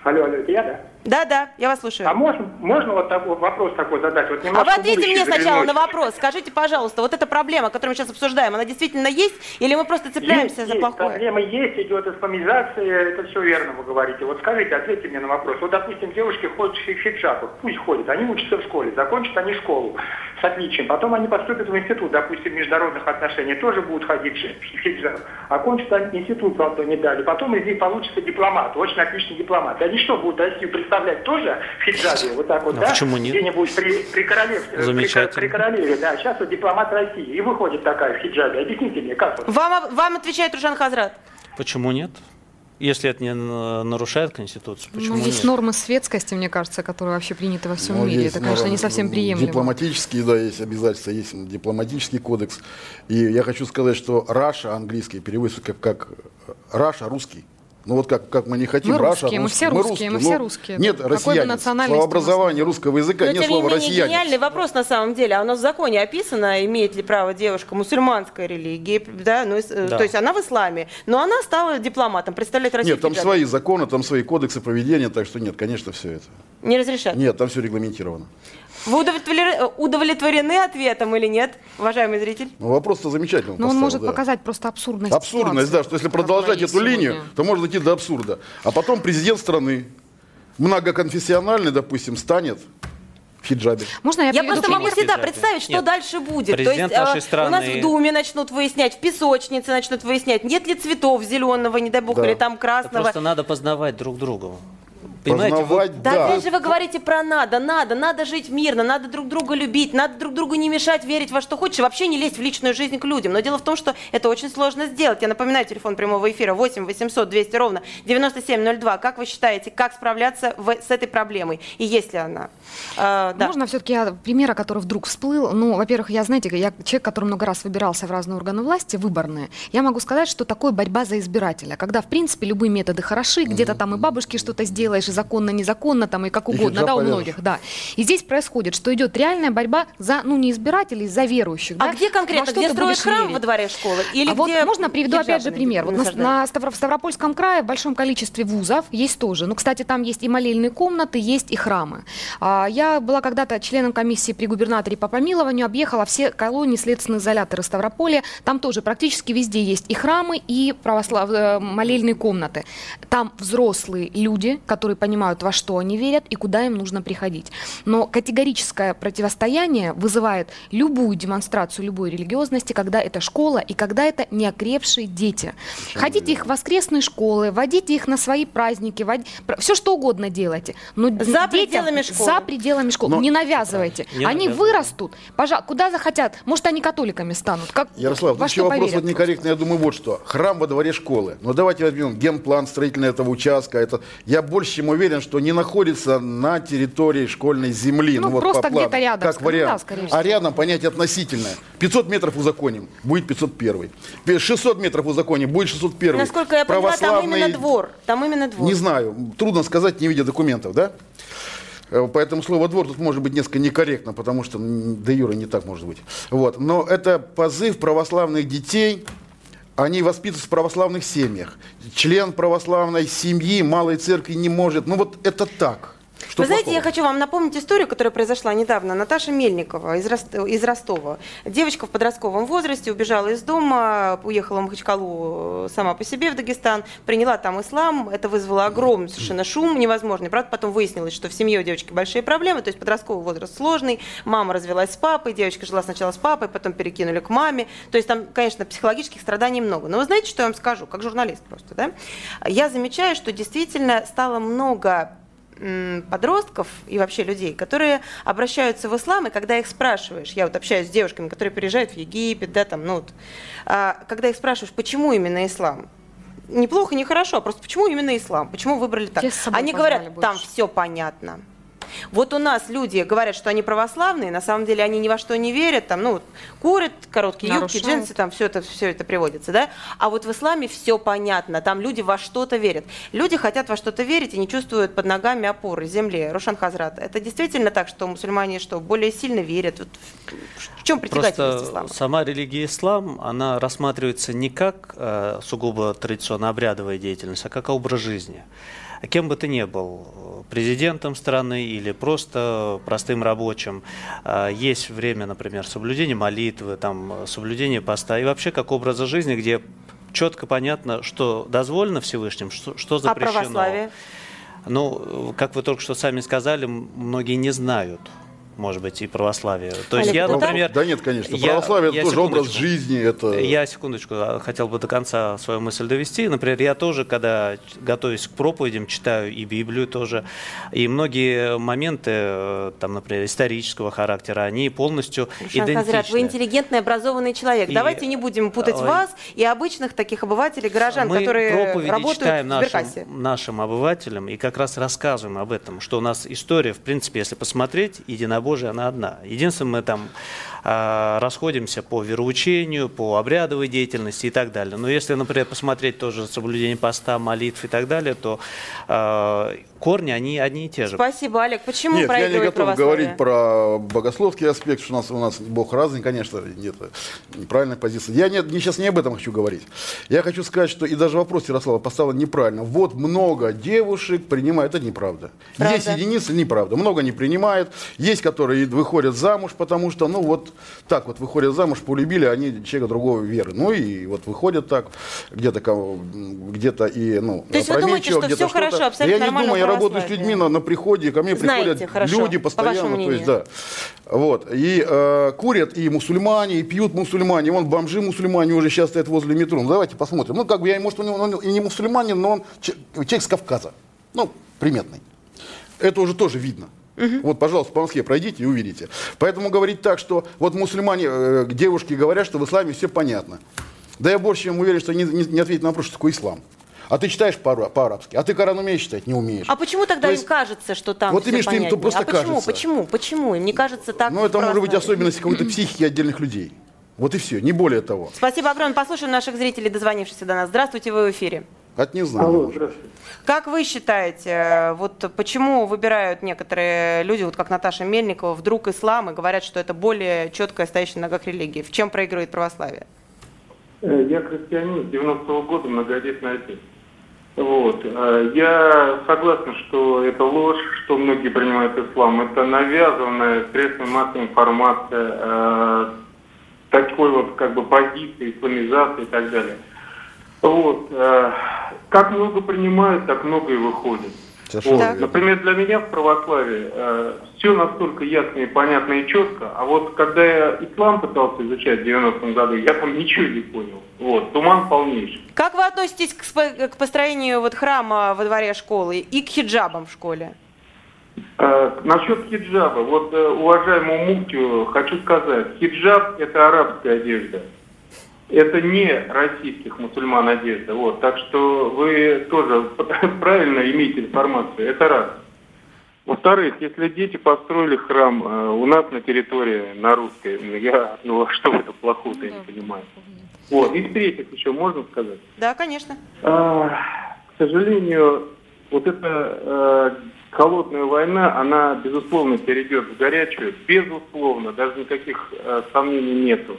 Алло, алло, это я, да? Да, да, я вас слушаю. А можно, можно вот такой вопрос такой задать? Вот А вы ответьте мне сначала заглянуть. на вопрос. Скажите, пожалуйста, вот эта проблема, которую мы сейчас обсуждаем, она действительно есть? Или мы просто цепляемся есть, за есть, плохое? Проблема есть, идет исламизация, это все верно вы говорите. Вот скажите, ответьте мне на вопрос. Вот, допустим, девушки ходят в хиджабах, пусть ходят, они учатся в школе, закончат они школу с отличием, потом они поступят в институт, допустим, международных отношений, тоже будут ходить в хиджаб. Окончат они институт, правда, не дали, потом из них получится дипломат, очень отличный дипломат. Они что, будут Россию представлять тоже в хиджабе? Вот так вот, А да? почему нет? Где-нибудь при, при королевстве, при, Замечательно. при королеве, да. Сейчас вот дипломат России, и выходит такая в хиджабе. Объясните мне, как вот? Вам, вам отвечает Рушан Хазрат. Почему нет? Если это не на- нарушает Конституцию, почему Ну, есть нет? нормы светскости, мне кажется, которые вообще приняты во всем Ну, мире. есть, Это, конечно, не совсем приемлемо. Дипломатические, да, есть обязательства, есть дипломатический кодекс. И я хочу сказать, что Раша английский переводится как, как Раша русский. Ну вот как, как мы не хотим Мы Раша русские, мы все русские, мы Ну, все русские. Нет, бы россияне. национальности Слово у нас образования русского языка, Но, нет не слова менее, россияне. гениальный вопрос на самом деле. А у нас в законе описано, имеет ли право девушка мусульманской религии, да, ну, э, Да. то есть она в исламе, но она стала дипломатом, представляет Россию Нет, там хиджабе. свои законы, там свои кодексы поведения, так что нет, конечно, все это. Не разрешат. Нет, там все регламентировано. Вы удовлетворены, удовлетворены ответом или нет, уважаемый зритель? Ну, вопрос-то замечательный. Но он может да. показать просто абсурдность Абсурдность, да, что если продолжать эту линию, то можно идти до абсурда. А потом президент страны, многоконфессиональный, допустим, станет в хиджабе. Можно я, Я просто могу всегда представить, что Нет. дальше будет. Президент То есть, нашей э, страны- у нас в Думе начнут выяснять, в песочнице начнут выяснять, нет ли цветов зеленого, не дай бог, Да. или там Да красного. Просто надо познавать друг друга. Понимаете, вы- Познавать, Да, да. опять же вы говорите про надо, надо, надо жить мирно, надо друг друга любить, надо друг другу не мешать, верить во что хочешь, и вообще не лезть в личную жизнь к людям. Но дело в том, что это очень сложно сделать. Я напоминаю, телефон прямого эфира 8 800 200 ровно 9702. Как вы считаете, как справляться в- с этой проблемой? И есть ли она? Э, да. Можно все-таки я примера, который вдруг всплыл. Ну, во-первых, я, знаете, я человек, который много раз выбирался в разные органы власти, выборные. Я могу сказать, что такое борьба за избирателя, когда, в принципе, любые методы хороши, где-то там и бабушки что-то сделаешь, законно, незаконно, там и как угодно, да, у многих, да. И здесь происходит, что идет реальная борьба за, ну, не избирателей, за верующих. А да. где конкретно? что Где строят храм верить? во дворе школы? Или а вот где можно приведу опять же пример. Вот на, на Ставропольском крае в большом количестве вузов есть тоже. Ну, кстати, там есть и молельные комнаты, есть и храмы. А, я была когда-то членом комиссии при губернаторе по помилованию, объехала все колонии, следственные изоляторы Ставрополя. Там тоже практически везде есть и храмы, и православ... э, молельные комнаты. Там взрослые люди, которые понимают, во что они верят и куда им нужно приходить. Но категорическое противостояние вызывает любую демонстрацию любой религиозности, когда это школа и когда это неокрепшие дети. Хотите их в воскресные школы, водите их на свои праздники, все что угодно делайте. Но За детям пределами школы. За пределами школы. Но- Не навязывайте. Не они навязывайте. вырастут, пожалуйста, куда захотят. Может, они католиками станут. Как, Ярослав, во что еще вопрос вот некорректный, я думаю, вот что. Храм во дворе школы. Но давайте возьмем генплан строительный этого участка. Это, я больше чем уверен, что не находится на территории школьной земли. Ну, вот просто где-то рядом, Как да, вариант. скорее всего. а рядом понятие относительное. 500 метров узаконим, будет 501. 600 метров узаконим, будет 601. Насколько я поняла, там именно двор. Там именно двор. Не знаю, трудно сказать, не видя документов, да? Э, Поэтому слово «двор» тут может быть несколько некорректно, потому что де юра не так может быть. Вот. Но это позыв православных детей, они воспитываются в православных семьях. Член православной семьи, малой церкви не может. Ну вот это так. Что Вы знаете, плохого? я хочу вам напомнить историю, которая произошла недавно. Наташа Мельникова из, Рост- из Ростова. Девочка в подростковом возрасте убежала из дома, уехала в Махачкалу сама по себе в Дагестан, приняла там ислам. Это вызвало огромный совершенно шум невозможный. Правда, потом выяснилось, что в семье у девочки большие проблемы, то есть подростковый возраст сложный. Мама развелась с папой, девочка жила сначала с папой, потом перекинули к маме. То есть там, конечно, психологических страданий много. Но вы знаете, что я вам скажу, как журналист просто, да? Я замечаю, что действительно стало много подростков и вообще людей, которые обращаются в ислам, и когда их спрашиваешь, я вот общаюсь с девушками, которые приезжают в Египет, да, там, ну вот, а, когда их спрашиваешь, почему именно ислам, неплохо, не хорошо, а просто почему именно ислам, почему выбрали так? Они говорят, там больше. все понятно. Вот у нас люди говорят, что они православные, на самом деле они ни во что не верят, там, ну, курят, короткие юбки, Нарушают. джинсы, там все это, все это приводится, да? А вот в исламе все понятно, там люди во что-то верят. Люди хотят во что-то верить и не чувствуют под ногами опоры, земли. Рошан Хазрат, это действительно так, что мусульмане что, более сильно верят? Вот в, в чем притягательность Просто ислама? сама религия ислам, она рассматривается не как э, сугубо традиционно обрядовая деятельность, а как образ жизни. Кем бы ты ни был, президентом страны или просто простым рабочим, а, есть время, например, соблюдения молитвы, там, соблюдения поста и вообще как образа жизни, где четко понятно, что дозволено Всевышним, что, что А запрещено. православие? Ну, как вы только что сами сказали, многие не знают, может быть, и православие. То есть Олег, я, ну, например... да нет, конечно. я- Православие я это тоже образ секундочку. жизни. Это... Я, секундочку, а, хотел бы до конца свою мысль довести. Например, я тоже, когда готовюсь к проповедям, читаю и Библию тоже, и многие моменты, э, там, например, исторического характера, они полностью Шан Хазрат, вы идентичны. интеллигентный, образованный человек. И- Давайте не будем путать Ой. вас и обычных таких обывателей, горожан, Мы которые проповеди работают читаем в нашим, Сберкассе. нашим обывателям и как раз рассказываем об этом, что у нас история, в принципе, если посмотреть, единобожие, она одна. Единственное, мы там а, расходимся по вероучению, по обрядовой деятельности и так далее. Но если, например, посмотреть тоже соблюдение поста, молитв и так далее, то а, корни, они одни и те же. Спасибо, Олег. Почему Нет, я не готов говорить про богословский аспект, что у нас, у нас Бог разный, конечно, нет неправильной позиции. Я не, не- сейчас не об этом хочу говорить. Я хочу сказать, что и даже вопрос Ярослава поставлен неправильно. Вот много девушек принимают, это неправда. Правда. Есть единицы, неправда. Много не принимают. Есть, которые выходят замуж, потому что, ну вот так вот выходят замуж, полюбили они человека другого веры. Ну и вот выходят так, где-то где-то и, ну, То есть вы думаете, что где-то всё хорошо, абсолютно Я не думаю, я работаю с людьми на, на приходе, ко мне Знаете, приходят хорошо, люди по постоянно, то есть, да. Вот. И э, курят и мусульмане, и пьют мусульмане. Вон бомжи мусульмане уже сейчас стоят возле метро. Ну, давайте посмотрим. Ну, как бы я, может, он, он и не мусульманин, но он че- человек с Кавказа. Ну, приметный. Это уже тоже видно. Вот, пожалуйста, по Москве пройдите и увидите. Поэтому говорить так, что вот мусульмане, э, девушки говорят, что в исламе все понятно. Да я больше чем уверен, что не, не, не ответить на вопрос, что такое ислам. А ты читаешь по- по-арабски, а ты Коран умеешь читать? Не умеешь. А почему тогда То есть- им кажется, что там Вот именно, что им просто а почему? кажется. Почему? Почему? Им не кажется так Ну, это может быть особенность какой-то психики отдельных людей. Вот и все, не более того. Спасибо огромное. Послушаем наших зрителей, дозвонившихся до нас. Здравствуйте, вы в эфире. От не знаю. Алло, здравствуйте. Как вы считаете, э, вот почему выбирают некоторые люди, вот как Наташа Мельникова, вдруг ислам и говорят, что это более четкая, стоящая на ногах религии? В чем проигрывает православие? Э, Я христианин, с 90-го года многодетный отец. Вот. э, Я согласен, что это ложь, что многие принимают ислам. Это навязанная средством массовой информация, э, такой вот как бы позиции, исламизации и так далее. Вот. э, Как много принимают, так много и выходит. Вот. верно. Например, для меня в православии все настолько ясно и понятно и четко, а вот когда я ислам пытался изучать в 90-м году, я там ничего не понял. Вот, туман полнейший. Как вы относитесь к, к построению вот храма во дворе школы и к хиджабам в школе? Э, насчет хиджаба, вот э, уважаемому муфтию хочу сказать, хиджаб это арабская одежда. Это не российских мусульман одежда. Вот, так что вы тоже правильно имеете информацию. Это раз. Во-вторых, если дети построили храм э, у нас на территории, на русской, ну, я, ну, а что в этом плохого-то, я не понимаю. Вот, и в-третьих, еще можно сказать, Да, конечно. а, к сожалению, вот эта э, холодная война, она, безусловно, перейдет в горячую. Безусловно, даже никаких э, сомнений нету.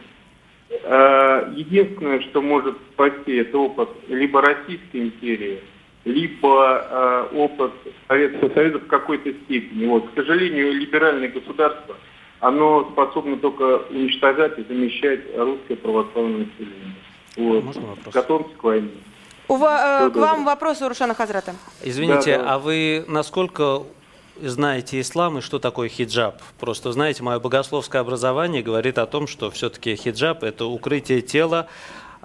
Единственное, что может спасти, это опыт либо Российской империи, либо э, опыт Советского Союза в какой-то степени. Вот, к сожалению, либеральное государство, оно способно только уничтожать и замещать русское православное население. Вот. Готовимся к войне. У э, Всего к вам вопрос у Рушана Хазрата. Извините, Да, да. а вы насколько знаете ислам и что такое хиджаб? Просто знаете, мое богословское образование говорит о том, что все-таки хиджаб – это укрытие тела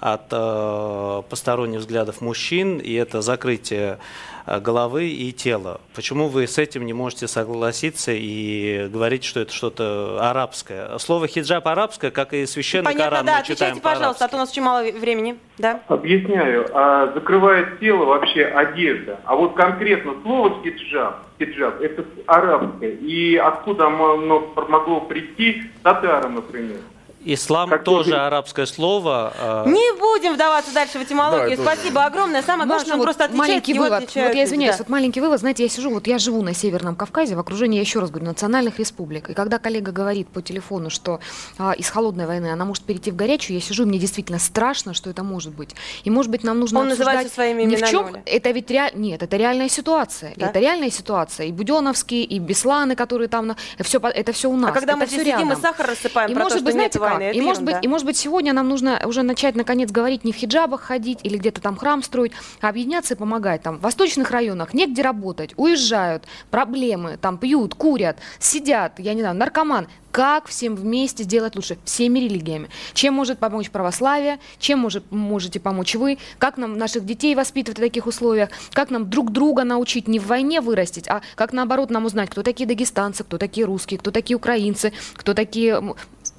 от э, посторонних взглядов мужчин, и это закрытие э, головы и тела. Почему вы с этим не можете согласиться и говорить, что это что-то арабское? Слово хиджаб арабское, как и священный Понятно, Коран, да, мы читаем отвечайте, пожалуйста, а то у нас очень мало времени. Да. Объясняю. А, закрывает тело вообще одежда. А вот конкретно слово хиджаб, хиджаб это арабское. И откуда оно могло прийти? Татары, например. Ислам Как тоже тоже- арабское слово. а, Не будем вдаваться дальше в этимологию. Да, Спасибо огромное. Самое главное, Маша, что он вот просто отвечает, маленький вывод. Вот я извиняюсь, да. вот маленький вывод. Знаете, я сижу, вот я живу на Северном Кавказе в окружении, я еще раз говорю, национальных республик. И когда коллега говорит по телефону, что а, из холодной войны она может перейти в горячую, я сижу, и мне действительно страшно, что это может быть. И может быть нам нужно Он обсуждать своими ни в чем. Это ведь реаль... нет, это реальная ситуация. Да? Это реальная ситуация. И Буденовские, и Бесланы, которые там, на- все, это все у нас. А когда мы это здесь всё сидим и сахар рассыпаем И про может то, быть, что нет знаете как? это И может быть, и может быть сегодня нам нужно уже начать наконец говорить не в хиджабах ходить или где-то там храм строить, а объединяться и помогать. Там в восточных районах негде работать, уезжают, проблемы, там пьют, курят, сидят, я не знаю, наркоман. Как всем вместе сделать лучше? Всеми религиями. Чем может помочь православие? Чем может, можете помочь вы? Как нам наших детей воспитывать в таких условиях? Как нам друг друга научить не в войне вырастить, а как наоборот нам узнать, кто такие дагестанцы, кто такие русские, кто такие украинцы, кто такие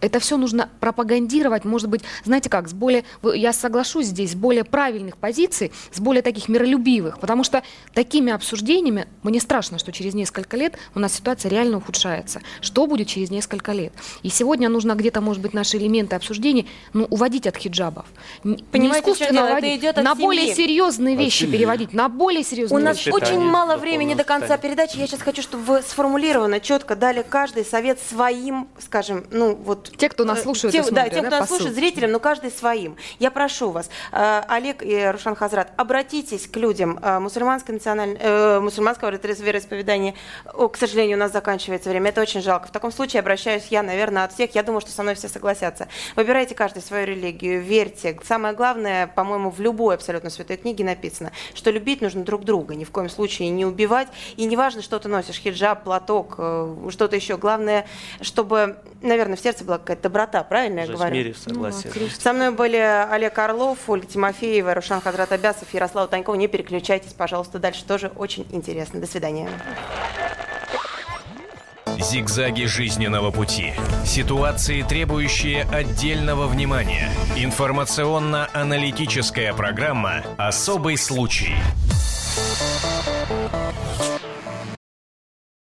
это все нужно пропагандировать, может быть, знаете как, с более, я соглашусь здесь, с более правильных позиций, с более таких миролюбивых, потому что такими обсуждениями, мне страшно, что через несколько лет у нас ситуация реально ухудшается. Что будет через несколько лет? И сегодня нужно где-то, может быть, наши элементы обсуждений, ну, уводить от хиджабов. Понимаете, искусственно уводить, идет от на семьи. более серьезные От вещи семьи. переводить, на более У серьезные нас вещи. очень мало времени до конца передачи. Я сейчас хочу, чтобы вы сформулированно, четко дали каждый совет своим, скажем, ну вот... Те, кто нас э, слушают те- и Да, смотрят, те, да, кто нас посыл. слушает, зрителям, но каждый своим. Я прошу вас, э, Олег и Рушан Хазрат, обратитесь к людям э, мусульманской националь- э, мусульманского вероисповедания. О, к сожалению, у нас заканчивается время. Это очень жалко. В таком случае обращаюсь я, наверное, от всех. Я думаю, что со мной все согласятся. Выбирайте каждый свою религию, верьте. Самое главное, по-моему, в любой абсолютно святой книге написано, что любить нужно друг друга, ни в коем случае не убивать. И неважно, что ты носишь, хиджаб, платок, что-то еще. Главное, чтобы, наверное, в сердце была какая-то доброта, правильно я Уже в говорю? мире в согласии. Со мной были Олег Орлов, Ольга Тимофеева, Рушан Хазрат Абясов, Ярослава Танькова. Не переключайтесь, пожалуйста, дальше тоже очень интересно. До свидания. Зигзаги жизненного пути. Ситуации, требующие отдельного внимания. Информационно-аналитическая программа «Особый случай».